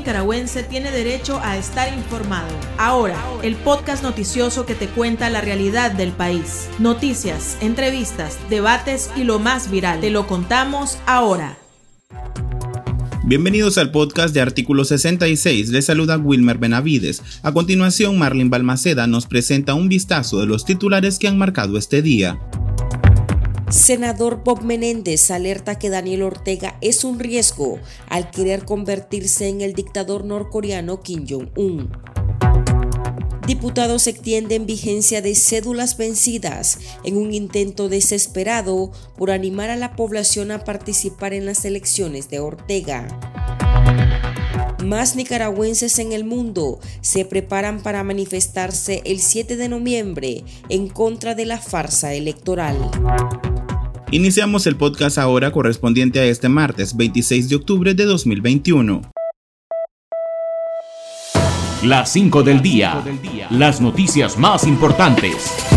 nicaragüense tiene derecho a estar informado. Ahora, el podcast noticioso que te cuenta la realidad del país. Noticias, entrevistas, debates y lo más viral. Te lo contamos ahora. Bienvenidos al podcast de Artículo 66. Les saluda Wilmer Benavides. A continuación, Marlin Balmaceda nos presenta un vistazo de los titulares que han marcado este día. Senador Bob Menéndez alerta que Daniel Ortega es un riesgo al querer convertirse en el dictador norcoreano Kim Jong-un. Diputados extienden vigencia de cédulas vencidas en un intento desesperado por animar a la población a participar en las elecciones de Ortega. Más nicaragüenses en el mundo se preparan para manifestarse el 7 de noviembre en contra de la farsa electoral. Iniciamos el podcast ahora correspondiente a este martes 26 de octubre de 2021. Las 5 del día. Las noticias más importantes.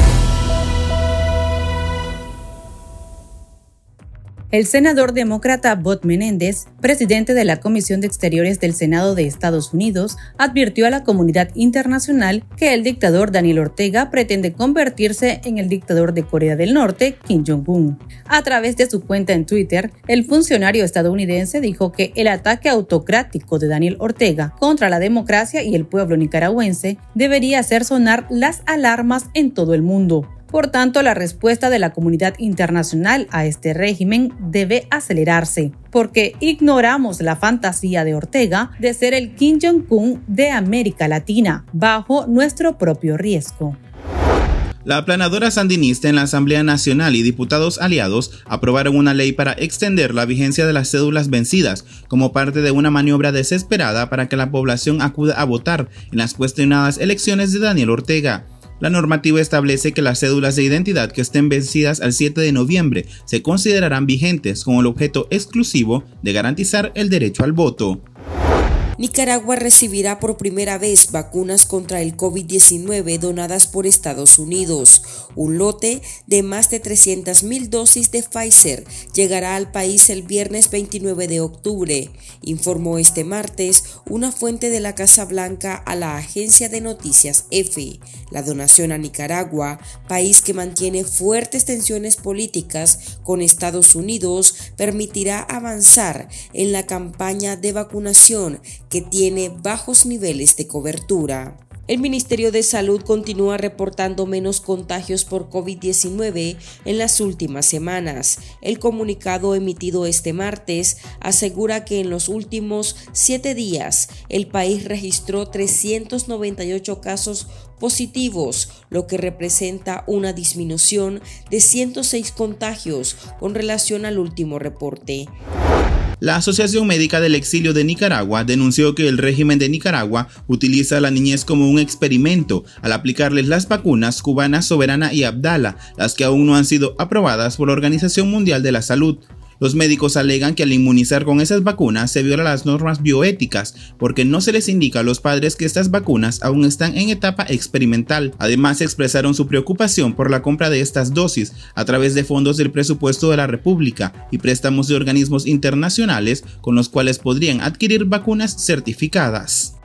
El senador demócrata Bob Menéndez, presidente de la Comisión de Exteriores del Senado de Estados Unidos, advirtió a la comunidad internacional que el dictador Daniel Ortega pretende convertirse en el dictador de Corea del Norte, Kim Jong-un. A través de su cuenta en Twitter, el funcionario estadounidense dijo que el ataque autocrático de Daniel Ortega contra la democracia y el pueblo nicaragüense debería hacer sonar las alarmas en todo el mundo. Por tanto, la respuesta de la comunidad internacional a este régimen debe acelerarse, porque ignoramos la fantasía de Ortega de ser el Kim Jong-un de América Latina, bajo nuestro propio riesgo. La aplanadora sandinista en la Asamblea Nacional y diputados aliados aprobaron una ley para extender la vigencia de las cédulas vencidas como parte de una maniobra desesperada para que la población acuda a votar en las cuestionadas elecciones de Daniel Ortega. La normativa establece que las cédulas de identidad que estén vencidas al 7 de noviembre se considerarán vigentes con el objeto exclusivo de garantizar el derecho al voto. Nicaragua recibirá por primera vez vacunas contra el COVID-19 donadas por Estados Unidos. Un lote de más de 300.000 dosis de Pfizer llegará al país el viernes 29 de octubre, informó este martes una fuente de la Casa Blanca a la agencia de noticias EFE. La donación a Nicaragua, país que mantiene fuertes tensiones políticas con Estados Unidos, permitirá avanzar en la campaña de vacunación que tiene bajos niveles de cobertura. El Ministerio de Salud continúa reportando menos contagios por COVID-19 en las últimas semanas. El comunicado emitido este martes asegura que en los últimos siete días el país registró 398 casos positivos, lo que representa una disminución de 106 contagios con relación al último reporte. La Asociación Médica del Exilio de Nicaragua denunció que el régimen de Nicaragua utiliza a la niñez como un experimento al aplicarles las vacunas cubana, soberana y Abdala, las que aún no han sido aprobadas por la Organización Mundial de la Salud. Los médicos alegan que al inmunizar con esas vacunas se viola las normas bioéticas porque no se les indica a los padres que estas vacunas aún están en etapa experimental. Además expresaron su preocupación por la compra de estas dosis a través de fondos del presupuesto de la República y préstamos de organismos internacionales con los cuales podrían adquirir vacunas certificadas.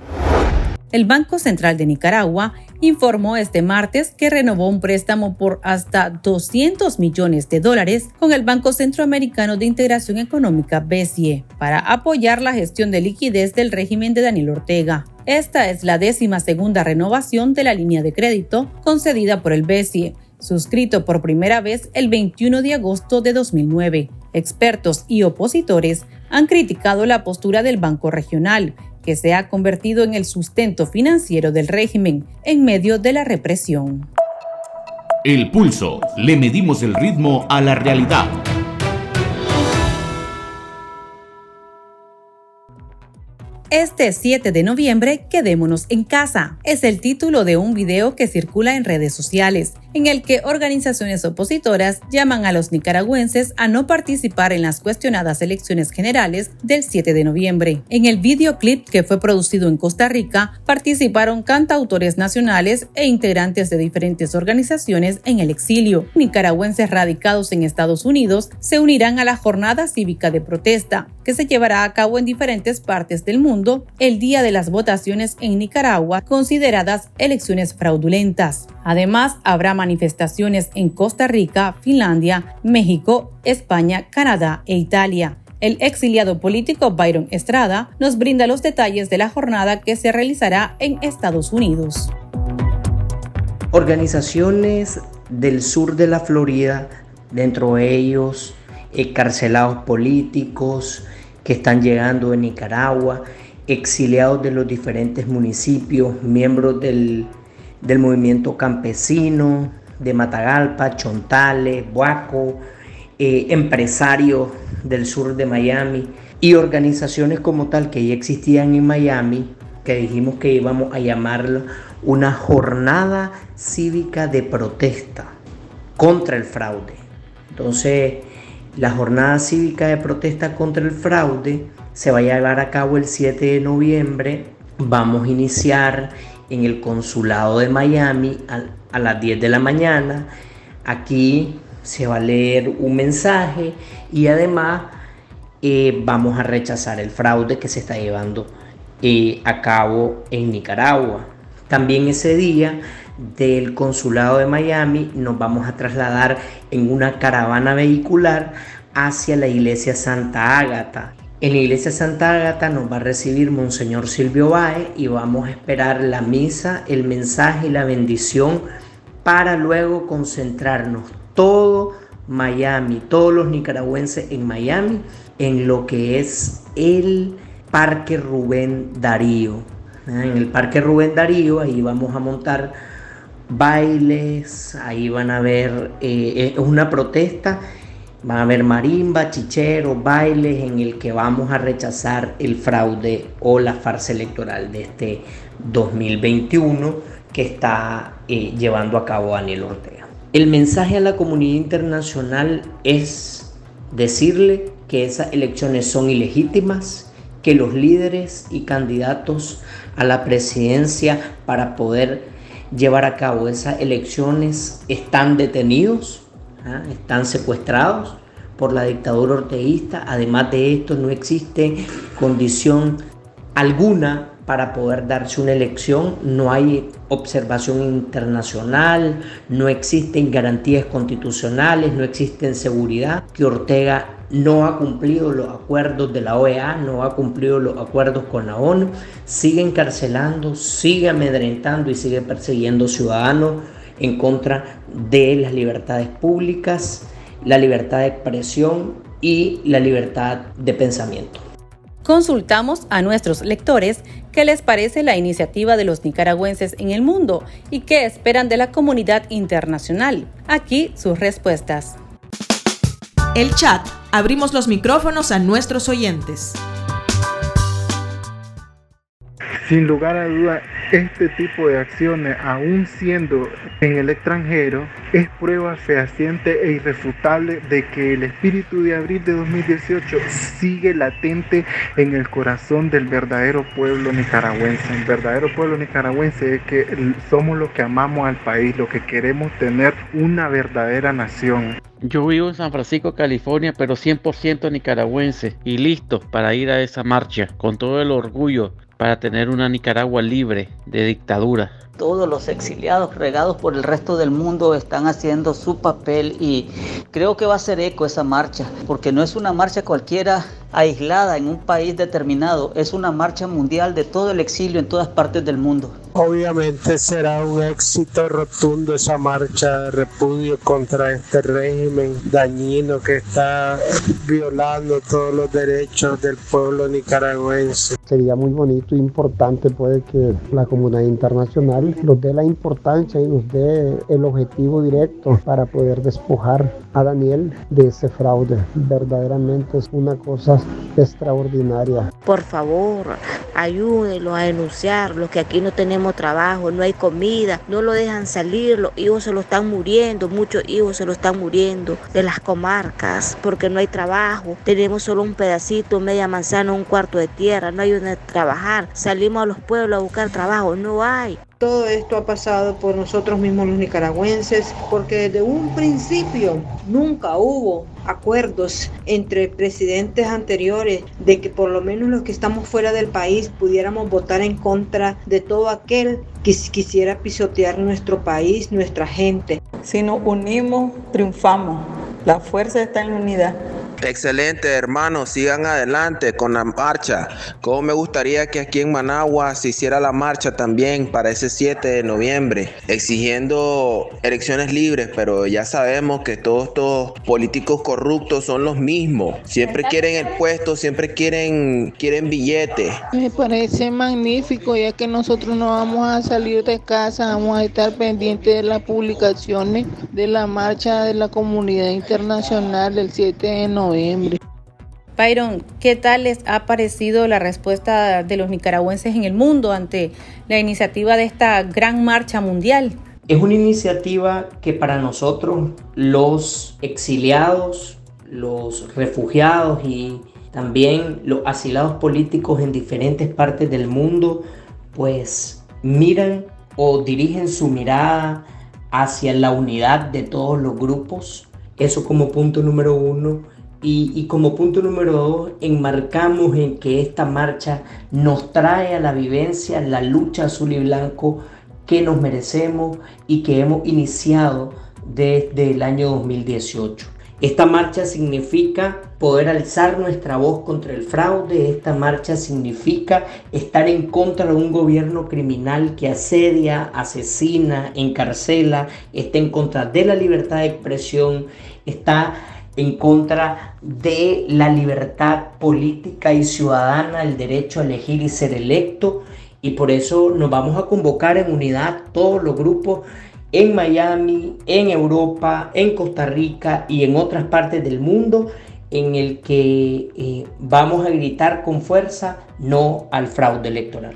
El Banco Central de Nicaragua informó este martes que renovó un préstamo por hasta 200 millones de dólares con el Banco Centroamericano de Integración Económica BCE para apoyar la gestión de liquidez del régimen de Daniel Ortega. Esta es la décima segunda renovación de la línea de crédito concedida por el BCE, suscrito por primera vez el 21 de agosto de 2009. Expertos y opositores han criticado la postura del Banco Regional, que se ha convertido en el sustento financiero del régimen en medio de la represión. El pulso. Le medimos el ritmo a la realidad. Este 7 de noviembre, quedémonos en casa. Es el título de un video que circula en redes sociales en el que organizaciones opositoras llaman a los nicaragüenses a no participar en las cuestionadas elecciones generales del 7 de noviembre. En el videoclip que fue producido en Costa Rica, participaron cantautores nacionales e integrantes de diferentes organizaciones en el exilio. Nicaragüenses radicados en Estados Unidos se unirán a la jornada cívica de protesta que se llevará a cabo en diferentes partes del mundo el día de las votaciones en Nicaragua, consideradas elecciones fraudulentas. Además, habrá manifestaciones en Costa Rica, Finlandia, México, España, Canadá e Italia. El exiliado político Byron Estrada nos brinda los detalles de la jornada que se realizará en Estados Unidos. Organizaciones del sur de la Florida, dentro de ellos encarcelados políticos que están llegando de Nicaragua, exiliados de los diferentes municipios, miembros del, del movimiento campesino de Matagalpa, Chontales, Buaco, eh, empresarios del sur de Miami y organizaciones como tal que ya existían en Miami, que dijimos que íbamos a llamarla una jornada cívica de protesta contra el fraude. Entonces, la jornada cívica de protesta contra el fraude se va a llevar a cabo el 7 de noviembre. Vamos a iniciar en el consulado de Miami a, las 10 de la mañana. Aquí se va a leer un mensaje y además eh, vamos a rechazar el fraude que se está llevando eh, a cabo en Nicaragua. También ese día del consulado de Miami nos vamos a trasladar en una caravana vehicular hacia la iglesia Santa Ágata. En la iglesia Santa Ágata nos va a recibir Monseñor Silvio Bae y vamos a esperar la misa, el mensaje y la bendición para luego concentrarnos todo Miami, todos los nicaragüenses en Miami, en lo que es el Parque Rubén Darío. Ah, en el Parque Rubén Darío, ahí vamos a montar bailes, ahí van a ver, eh, es una protesta, van a haber marimba, chicheros, bailes en el que vamos a rechazar el fraude o la farsa electoral de este 2021 que está eh, llevando a cabo Daniel Ortega. El mensaje a la comunidad internacional es decirle que esas elecciones son ilegítimas, que los líderes y candidatos a la presidencia para poder llevar a cabo esas elecciones están detenidos, ¿ah? están secuestrados por la dictadura orteguista. Además de esto, no existe condición alguna para poder darse una elección, no hay observación internacional, no existen garantías constitucionales, no existen seguridad, que Ortega no ha cumplido los acuerdos de la OEA, no ha cumplido los acuerdos con la ONU, sigue encarcelando, sigue amedrentando y sigue persiguiendo ciudadanos en contra de las libertades públicas, la libertad de expresión y la libertad de pensamiento. Consultamos a nuestros lectores qué les parece la iniciativa de los nicaragüenses en el mundo y qué esperan de la comunidad internacional. Aquí sus respuestas. El chat. Abrimos los micrófonos a nuestros oyentes. Sin lugar a duda, este tipo de acciones, aún siendo en el extranjero, es prueba fehaciente e irrefutable de que el espíritu de abril de 2018 sigue latente en el corazón del verdadero pueblo nicaragüense. El verdadero pueblo nicaragüense es que somos los que amamos al país, los que queremos tener una verdadera nación. Yo vivo en San Francisco, California, pero 100% nicaragüense y listo para ir a esa marcha con todo el orgullo para tener una Nicaragua libre de dictadura. Todos los exiliados regados por el resto del mundo están haciendo su papel y creo que va a ser eco esa marcha, porque no es una marcha cualquiera aislada en un país determinado, es una marcha mundial de todo el exilio en todas partes del mundo. Obviamente será un éxito rotundo esa marcha de repudio contra este régimen dañino que está violando todos los derechos del pueblo nicaragüense. Sería muy bonito e importante puede que la comunidad internacional nos dé la importancia y nos dé el objetivo directo para poder despojar a Daniel de ese fraude. Verdaderamente es una cosa extraordinaria. Por favor, ayúdenlo a denunciar, los que aquí no tenemos trabajo, no hay comida, no lo dejan salir, los hijos se lo están muriendo, muchos hijos se lo están muriendo de las comarcas porque no hay trabajo, tenemos solo un pedacito, media manzana, un cuarto de tierra, no hay donde trabajar, salimos a los pueblos a buscar trabajo, no hay. Todo esto ha pasado por nosotros mismos los nicaragüenses, porque desde un principio nunca hubo acuerdos entre presidentes anteriores de que por lo menos los que estamos fuera del país pudiéramos votar en contra de todo aquel que quisiera pisotear nuestro país, nuestra gente. Si nos unimos, triunfamos. La fuerza está en la unidad. Excelente, hermanos, sigan adelante con la marcha. Como me gustaría que aquí en Managua se hiciera la marcha también para ese 7 de noviembre, exigiendo elecciones libres, pero ya sabemos que todos estos políticos corruptos son los mismos. Siempre quieren el puesto, siempre quieren quieren billetes. Me parece magnífico, ya que nosotros no vamos a salir de casa, vamos a estar pendientes de las publicaciones de la marcha de la comunidad internacional del 7 de noviembre noviembre. Byron, ¿qué tal les ha parecido la respuesta de los nicaragüenses en el mundo ante la iniciativa de esta gran marcha mundial? Es una iniciativa que para nosotros los exiliados, los refugiados y también los asilados políticos en diferentes partes del mundo, pues miran o dirigen su mirada hacia la unidad de todos los grupos. Eso como punto número uno. Y, como punto número dos, enmarcamos en que esta marcha nos trae a la vivencia la lucha azul y blanco que nos merecemos y que hemos iniciado desde el año 2018. Esta marcha significa poder alzar nuestra voz contra el fraude, esta marcha significa estar en contra de un gobierno criminal que asedia, asesina, encarcela, está en contra de la libertad de expresión, está en contra de la libertad política y ciudadana, el derecho a elegir y ser electo. Y por eso nos vamos a convocar en unidad todos los grupos en Miami, en Europa, en Costa Rica y en otras partes del mundo en el que eh, vamos a gritar con fuerza no al fraude electoral.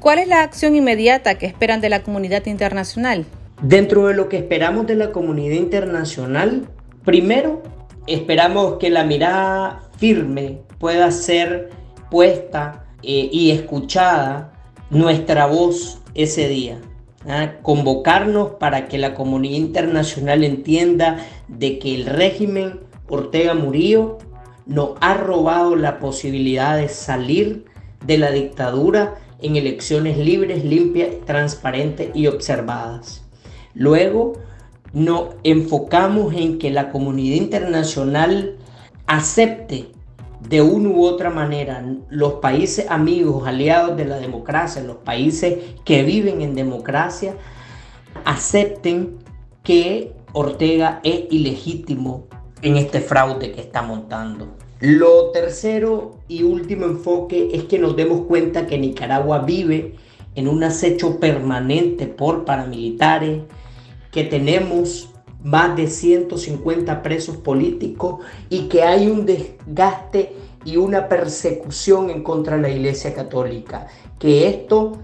¿Cuál es la acción inmediata que esperan de la comunidad internacional? Dentro de lo que esperamos de la comunidad internacional, Primero, esperamos que la mirada firme pueda ser puesta eh, y escuchada nuestra voz ese día. ¿ah? Convocarnos para que la comunidad internacional entienda de que el régimen Ortega Murillo nos ha robado la posibilidad de salir de la dictadura en elecciones libres, limpias, transparentes y observadas. Luego, nos enfocamos en que la comunidad internacional acepte de una u otra manera los países amigos, aliados de la democracia, los países que viven en democracia, acepten que Ortega es ilegítimo en este fraude que está montando. Lo tercero y último enfoque es que nos demos cuenta que Nicaragua vive en un acecho permanente por paramilitares, que tenemos más de 150 presos políticos y que hay un desgaste y una persecución en contra de la Iglesia Católica. Que esto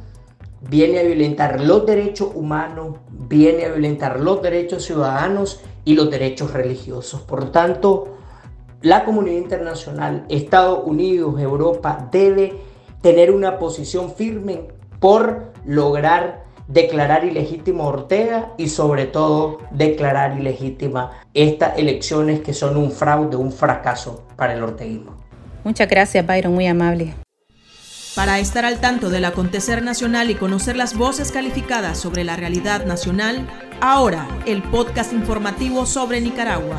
viene a violentar los derechos humanos, viene a violentar los derechos ciudadanos y los derechos religiosos. Por tanto, la comunidad internacional, Estados Unidos, Europa, debe tener una posición firme por lograr declarar ilegítimo a Ortega y sobre todo declarar ilegítima estas elecciones que son un fraude, un fracaso para el orteguismo. Muchas gracias, Byron, muy amable. Para estar al tanto del acontecer nacional y conocer las voces calificadas sobre la realidad nacional, ahora el podcast informativo sobre Nicaragua.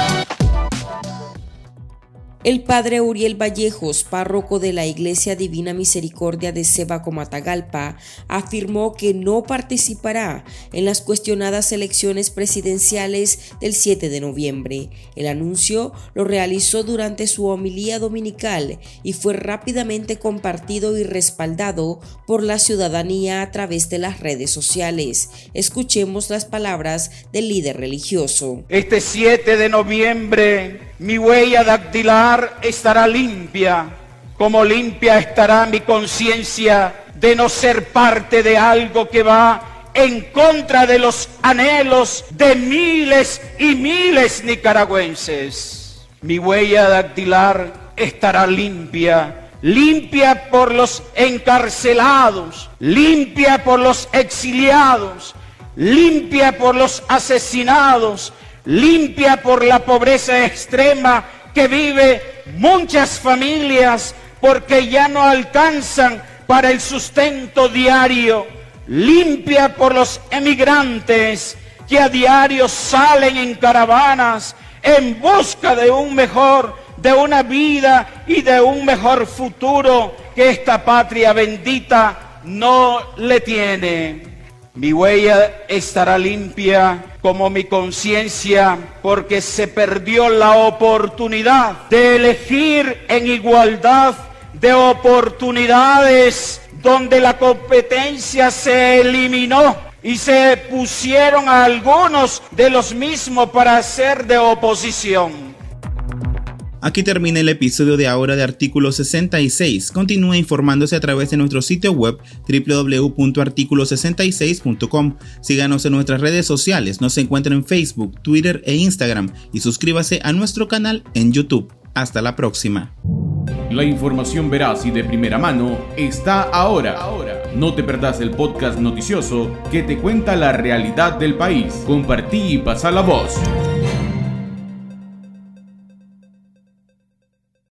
El padre Uriel Vallejos, párroco de la Iglesia Divina Misericordia de Sebaco Matagalpa, afirmó que no participará en las cuestionadas elecciones presidenciales del 7 de noviembre. El anuncio lo realizó durante su homilía dominical y fue rápidamente compartido y respaldado por la ciudadanía a través de las redes sociales. Escuchemos las palabras del líder religioso. Este 7 de noviembre mi huella dactilar estará limpia, como limpia estará mi conciencia de no ser parte de algo que va en contra de los anhelos de miles y miles nicaragüenses. Mi huella dactilar estará limpia limpia por los encarcelados, limpia por los exiliados, limpia por los asesinados, limpia por la pobreza extrema que vive muchas familias porque ya no alcanzan para el sustento diario, limpia por los emigrantes que a diario salen en caravanas en busca de un mejor de una vida y de un mejor futuro que esta patria bendita no le tiene. Mi huella estará limpia como mi conciencia porque se perdió la oportunidad de elegir en igualdad de oportunidades donde la competencia se eliminó y se pusieron a algunos de los mismos para ser de oposición. Aquí termina el episodio de ahora de Artículo 66. Continúe informándose a través de nuestro sitio web www.articulo66.com. Síganos en nuestras redes sociales, nos encuentran en Facebook, Twitter e Instagram y suscríbase a nuestro canal en YouTube. Hasta la próxima. La información veraz y de primera mano está ahora. No te perdás el podcast noticioso que te cuenta la realidad del país. Compartí y pasa la voz.